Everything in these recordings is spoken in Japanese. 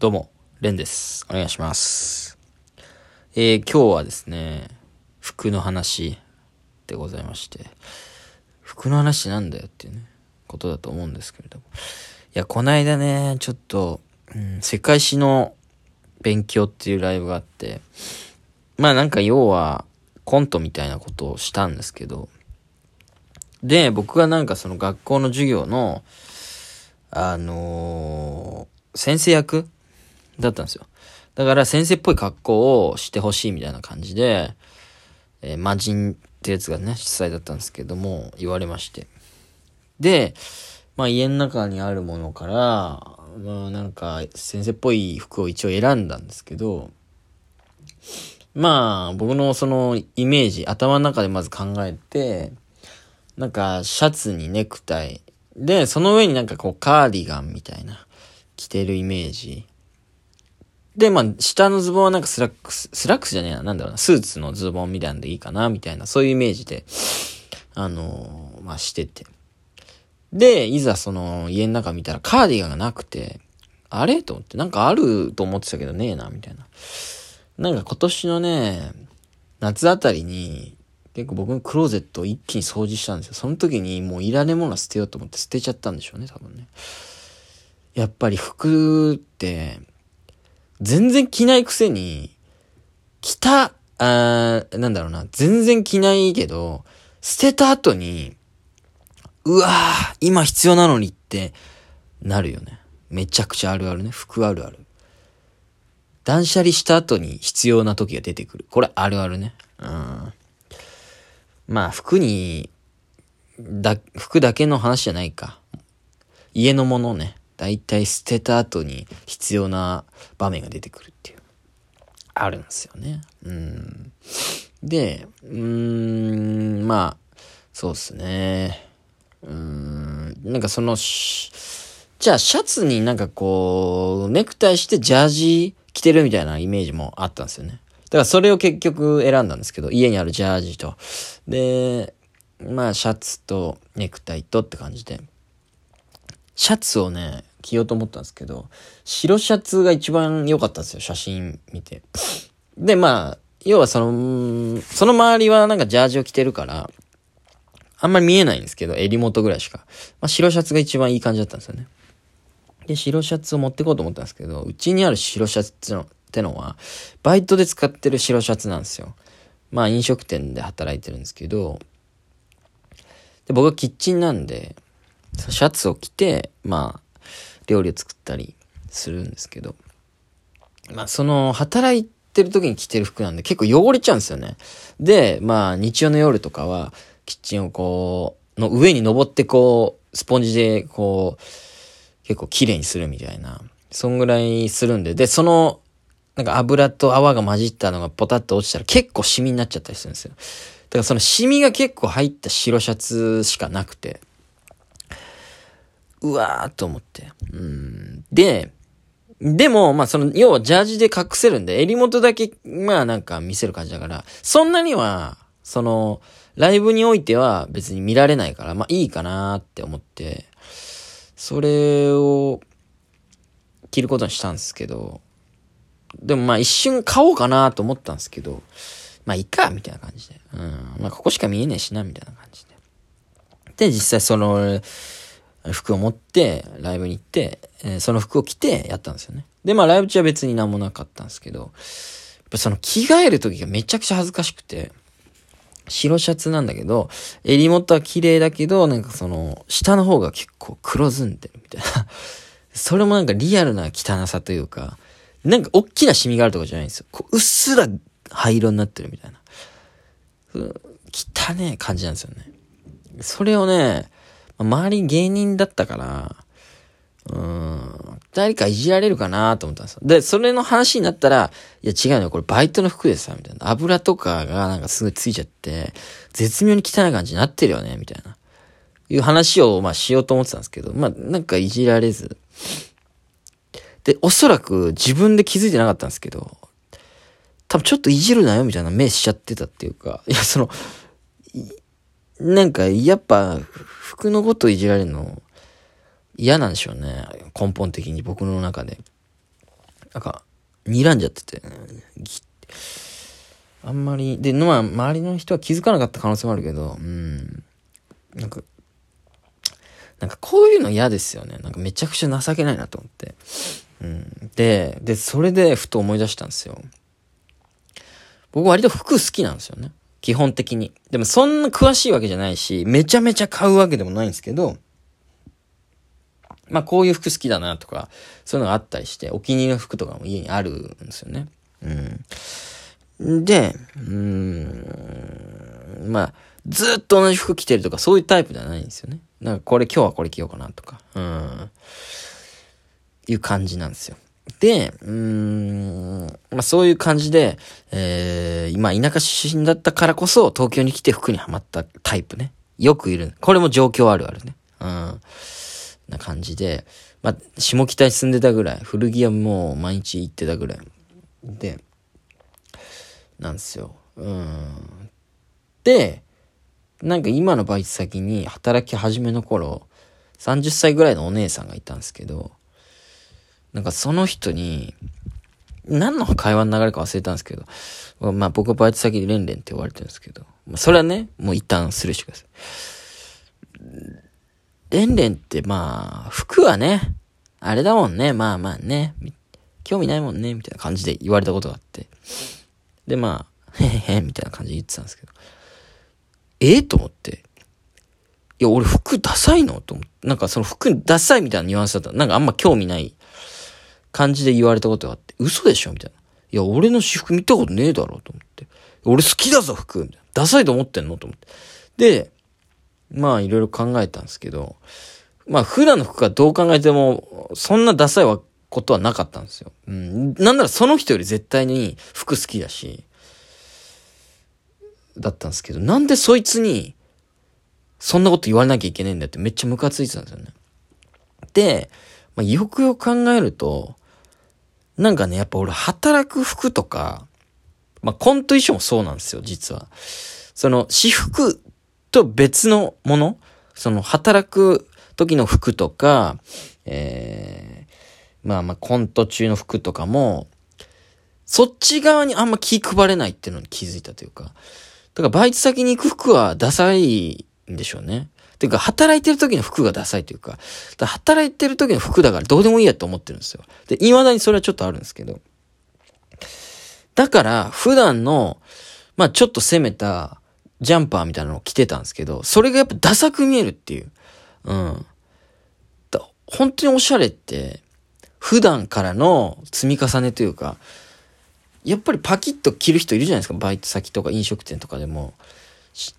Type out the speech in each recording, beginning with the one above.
どうも、レンです。お願いします。えー、今日はですね、服の話でございまして、服の話なんだよっていうね、ことだと思うんですけれども。いや、こないだね、ちょっと、うん、世界史の勉強っていうライブがあって、まあなんか要は、コントみたいなことをしたんですけど、で、僕がなんかその学校の授業の、あのー、先生役だったんですよ。だから先生っぽい格好をしてほしいみたいな感じで、えー、魔人ってやつがね、主催だったんですけども、言われまして。で、まあ家の中にあるものから、まあなんか先生っぽい服を一応選んだんですけど、まあ僕のそのイメージ、頭の中でまず考えて、なんかシャツにネクタイ、で、その上になんかこうカーディガンみたいな着てるイメージで、まあ、下のズボンはなんかスラックス、スラックスじゃねえな、なんだろうな、スーツのズボンみたいなんでいいかな、みたいな、そういうイメージで、あのー、まあ、してて。で、いざその、家の中見たらカーディガンがなくて、あれ？と思って、なんかあると思ってたけどねえな、みたいな。なんか今年のね、夏あたりに、結構僕のクローゼットを一気に掃除したんですよ。その時にもういらねえもの捨てようと思って捨てちゃったんでしょうね、多分ね。やっぱり服って、全然着ないくせに、着た、あなんだろうな、全然着ないけど、捨てた後に、うわぁ、今必要なのにってなるよね。めちゃくちゃあるあるね。服あるある。断捨離した後に必要な時が出てくる。これあるあるね。うん。まあ、服に、だ、服だけの話じゃないか。家のものね。だいたい捨てた後に必要な場面が出てくるっていう、あるんですよね。うん。で、うーん、まあ、そうっすね。うん、なんかその、じゃあシャツになんかこう、ネクタイしてジャージ着てるみたいなイメージもあったんですよね。だからそれを結局選んだんですけど、家にあるジャージと。で、まあシャツとネクタイとって感じで。シャツをね、着ようと思ったんですけど、白シャツが一番良かったんですよ、写真見て。で、まあ、要はその、その周りはなんかジャージを着てるから、あんまり見えないんですけど、襟元ぐらいしか。まあ、白シャツが一番いい感じだったんですよね。で、白シャツを持ってこうと思ったんですけど、うちにある白シャツってのってのは、バイトで使ってる白シャツなんですよ。まあ、飲食店で働いてるんですけど、で、僕はキッチンなんで、シャツを着て、まあ、料理を作ったりするんですけど、まあその働いてる時に着てる服なんで結構汚れちゃうんですよね。で、まあ日曜の夜とかはキッチンをこう、の上に登ってこう、スポンジでこう、結構綺麗にするみたいな、そんぐらいするんで、で、その、なんか油と泡が混じったのがポタッと落ちたら結構シミになっちゃったりするんですよ。だからそのシミが結構入った白シャツしかなくて、うわーと思って。うん。で、でも、まあその、要はジャージで隠せるんで、襟元だけ、まあなんか見せる感じだから、そんなには、その、ライブにおいては別に見られないから、まあいいかなって思って、それを着ることにしたんですけど、でもまあ一瞬買おうかなと思ったんですけど、まあいいか、みたいな感じで。うん。まあここしか見えねえしな、みたいな感じで。で、実際その、服を持って、ライブに行って、えー、その服を着てやったんですよね。で、まあライブ中は別に何もなかったんですけど、やっぱその着替える時がめちゃくちゃ恥ずかしくて、白シャツなんだけど、襟元は綺麗だけど、なんかその、下の方が結構黒ずんでるみたいな。それもなんかリアルな汚さというか、なんか大きなシミがあるとかじゃないんですよ。こううっすら灰色になってるみたいな。汚ねえ感じなんですよね。それをね、周り芸人だったから、うーん、誰かいじられるかなと思ったんですよ。で、それの話になったら、いや違うよ、これバイトの服でさ、みたいな。油とかがなんかすごいついちゃって、絶妙に汚い感じになってるよね、みたいな。いう話を、まあしようと思ってたんですけど、まあなんかいじられず。で、おそらく自分で気づいてなかったんですけど、多分ちょっといじるなよ、みたいな目しちゃってたっていうか、いや、その、なんか、やっぱ、服のこといじられるの嫌なんでしょうね。根本的に僕の中で。なんか、睨んじゃってて、あんまり、で、まあ、周りの人は気づかなかった可能性もあるけど、うん。なんか、なんかこういうの嫌ですよね。なんかめちゃくちゃ情けないなと思って。うん。で、で、それでふと思い出したんですよ。僕割と服好きなんですよね。基本的に。でもそんな詳しいわけじゃないし、めちゃめちゃ買うわけでもないんですけど、まあこういう服好きだなとか、そういうのがあったりして、お気に入りの服とかも家にあるんですよね。うん。で、うん、まあ、ずっと同じ服着てるとかそういうタイプではないんですよね。なんかこれ今日はこれ着ようかなとか、うん、いう感じなんですよ。で、うーん、まあそういう感じで、えー、今田舎出身だったからこそ東京に来て服にはまったタイプね。よくいる。これも状況あるあるね。うん。な感じで、まあ、下北に住んでたぐらい、古着屋も毎日行ってたぐらい。で、なんですよ。うん。で、なんか今のバイト先に働き始めの頃、30歳ぐらいのお姉さんがいたんですけど、なんかその人に、何の会話の流れか忘れたんですけど、まあ僕はバイト先でレンレンって呼ばれてるんですけど、まあそれはね、もう一旦スルーしてください。レンレンってまあ、服はね、あれだもんね、まあまあね、興味ないもんね、みたいな感じで言われたことがあって。でまあ、へへへ、みたいな感じで言ってたんですけど、ええ？と思って。いや、俺服ダサいの？と思って。なんかその服ダサいみたいなニュアンスだった。なんかあんま興味ない感じで言われたことがあって、嘘でしょみたいな。いや、俺の私服見たことねえだろと思って。俺好きだぞ、服みたいな。ダサいと思ってんのと思って。で、まあいろいろ考えたんですけど、まあ普段の服がどう考えても、そんなダサいことはなかったんですよ。うん。なんならその人より絶対に服好きだし、だったんですけど、なんでそいつに、そんなこと言われなきゃいけないんだってめっちゃムカついてたんですよね。で、まあ、よくよく考えると、なんかね、やっぱ俺働く服とか、まあ、コント衣装もそうなんですよ、実は。その、私服と別のものその、働く時の服とか、えー、まあまあ、コント中の服とかも、そっち側にあんま気配れないっていうのに気づいたというか、だからバイト先に行く服はダサいんでしょうね。ていうか、働いてる時の服がダサいというか、か働いてる時の服だからどうでもいいやと思ってるんですよ。で、未だにそれはちょっとあるんですけど。だから、普段の、まあちょっと攻めたジャンパーみたいなのを着てたんですけど、それがやっぱダサく見えるっていう。うん。だ本当におしゃれって、普段からの積み重ねというか、やっぱりパキッと着る人いるじゃないですか。バイト先とか飲食店とかでも。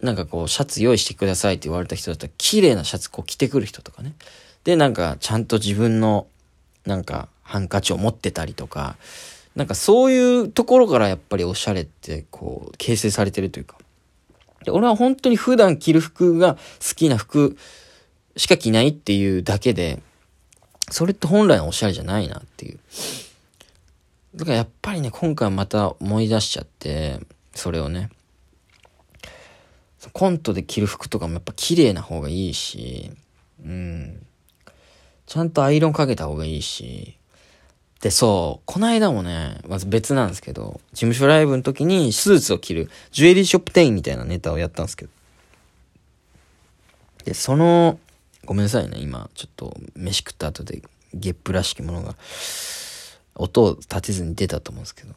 なんかこう、シャツ用意してくださいって言われた人だったら、綺麗なシャツこう着てくる人とかね。で、なんか、ちゃんと自分の、なんか、ハンカチを持ってたりとか、なんかそういうところからやっぱりおしゃれってこう、形成されてるというか。で俺は本当に普段着る服が好きな服しか着ないっていうだけで、それって本来のおしゃれじゃないなっていう。だからやっぱりね、今回また思い出しちゃって、それをね。コントで着る服とかもやっぱ綺麗な方がいいし、うん。ちゃんとアイロンかけた方がいいし。で、そう、この間もね、まず別なんですけど、事務所ライブの時にスーツを着る、ジュエリーショップ店員みたいなネタをやったんですけど。で、その、ごめんなさいね、今、ちょっと飯食った後でゲップらしきものが、音を立てずに出たと思うんですけど、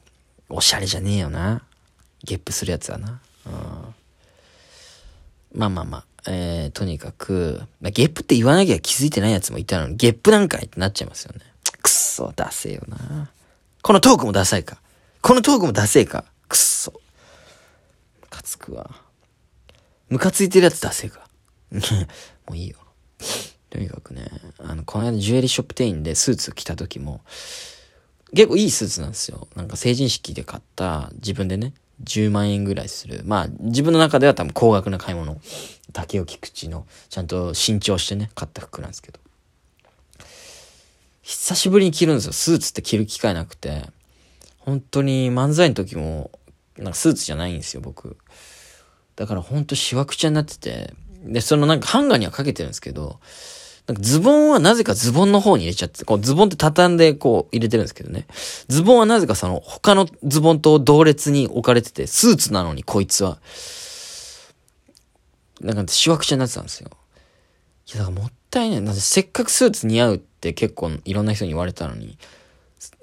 おしゃれじゃねえよな。ゲップするやつはな。うんまあまあまあ、えー、とにかく、まあ、ゲップって言わなきゃ気づいてないやつもいたのに、ゲップなんかいってなっちゃいますよね。くっそ、ダセよな。このトークもダサいか。このトークもダセえか。くっそ。ムカつくわ。ムカついてるやつダセえか。もういいよ。とにかくね、あの、この間ジュエリーショップ店員でスーツ着た時も、結構いいスーツなんですよ。なんか成人式で買った自分でね、10万円ぐらいする。まあ、自分の中では多分高額な買い物。竹尾菊池の、ちゃんと新調してね、買った服なんですけど。久しぶりに着るんですよ。スーツって着る機会なくて。本当に漫才の時も、なんかスーツじゃないんですよ、僕。だからほんとしわくちゃになってて。で、そのなんかハンガーにはかけてるんですけど、なんかズボンはなぜかズボンの方に入れちゃって、こうズボンって畳んでこう入れてるんですけどね。ズボンはなぜかその他のズボンと同列に置かれてて、スーツなのにこいつは。なんかしわくちゃになってたんですよ。いや、だからもったいない。なんせっかくスーツ似合うって結構いろんな人に言われたのに、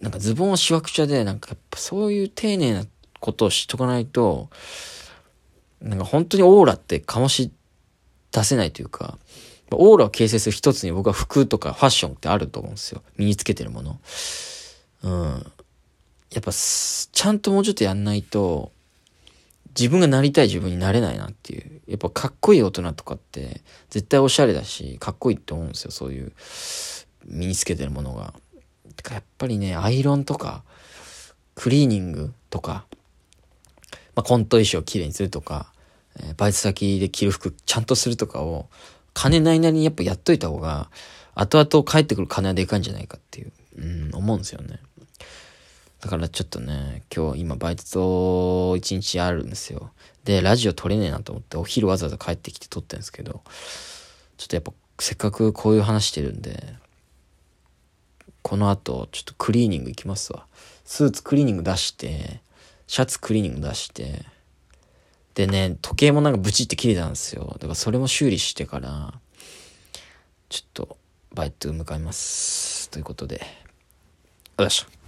なんかズボンはしわくちゃで、なんかやっぱそういう丁寧なことをしとかないと、なんか本当にオーラって醸し出せないというか、オーラを形成する一つに僕は服とかファッションってあると思うんですよ。身につけてるもの。うん。やっぱ、ちゃんともうちょっとやんないと、自分がなりたい自分になれないなっていう。やっぱかっこいい大人とかって絶対おしゃれだし、かっこいいって思うんですよ。そういう身につけてるものが。てかやっぱりね、アイロンとか、クリーニングとか、まあ、コント衣装をきれいにするとか、えー、バイト先で着る服ちゃんとするとかを、金ないなりにやっぱやっといた方が、後々帰ってくる金はでかいんじゃないかっていう、うん、思うんですよね。だからちょっとね、今日今バイト一日あるんですよ。で、ラジオ撮れねえなと思ってお昼わざわざ帰ってきて撮ってんですけど、ちょっとやっぱせっかくこういう話してるんで、この後ちょっとクリーニング行きますわ。スーツクリーニング出して、シャツクリーニング出して、でね、時計もなんかブチって切れたんですよ。だからそれも修理してから、ちょっとバイト向かいます。ということで、よいしょ。